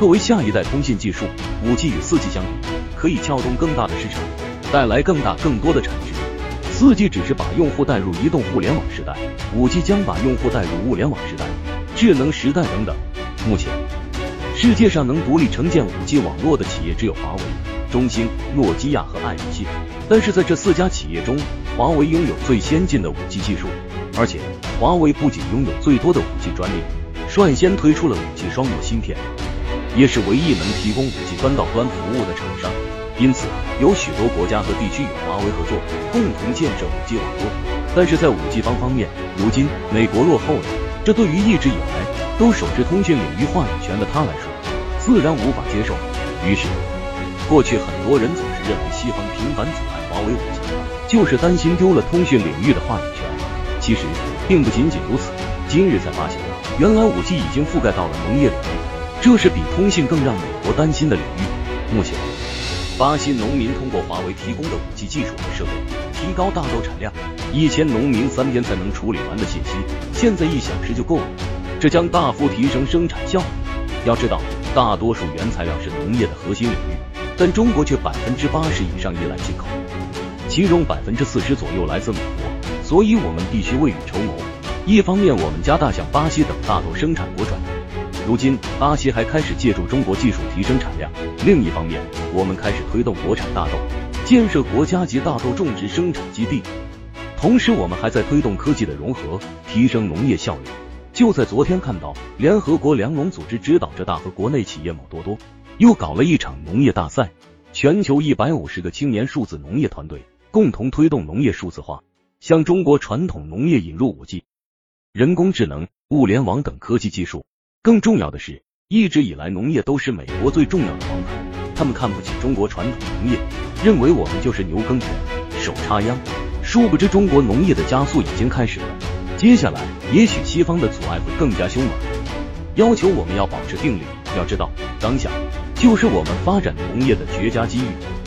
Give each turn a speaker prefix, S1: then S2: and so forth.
S1: 作为下一代通信技术，五 G 与四 G 相比，可以撬动更大的市场，带来更大更多的产值。四 G 只是把用户带入移动互联网时代，五 G 将把用户带入物联网时代、智能时代等等。目前，世界上能独立承建五 G 网络的企业只有华为、中兴、诺基亚和爱立信。但是在这四家企业中，华为拥有最先进的五 G 技术，而且华为不仅拥有最多的五 G 专利，率先推出了五 G 双模芯片。也是唯一能提供五 G 端到端服务的厂商，因此有许多国家和地区与华为合作，共同建设五 G 网络。但是在五 G 方方面，如今美国落后了，这对于一直以来都手持通讯领域话语权的他来说，自然无法接受。于是，过去很多人总是认为西方频繁阻碍华为五 G，就是担心丢了通讯领域的话语权。其实并不仅仅如此，今日才发现，原来五 G 已经覆盖到了农业领域。这是比通信更让美国担心的领域。目前，巴西农民通过华为提供的五 G 技术和设备，提高大豆产量。以前农民三天才能处理完的信息，现在一小时就够了，这将大幅提升生产效率。要知道，大多数原材料是农业的核心领域，但中国却百分之八十以上依赖进口，其中百分之四十左右来自美国。所以，我们必须未雨绸缪。一方面，我们加大向巴西等大豆生产国转移。如今，巴西还开始借助中国技术提升产量。另一方面，我们开始推动国产大豆，建设国家级大豆种植生产基地。同时，我们还在推动科技的融合，提升农业效率。就在昨天，看到联合国粮农组织指导着大和国内企业某多多又搞了一场农业大赛，全球一百五十个青年数字农业团队共同推动农业数字化，向中国传统农业引入五 G、人工智能、物联网等科技技术。更重要的是，一直以来农业都是美国最重要的王牌，他们看不起中国传统农业，认为我们就是牛耕田、手插秧。殊不知，中国农业的加速已经开始了。接下来，也许西方的阻碍会更加凶猛，要求我们要保持定力。要知道，当下就是我们发展农业的绝佳机遇。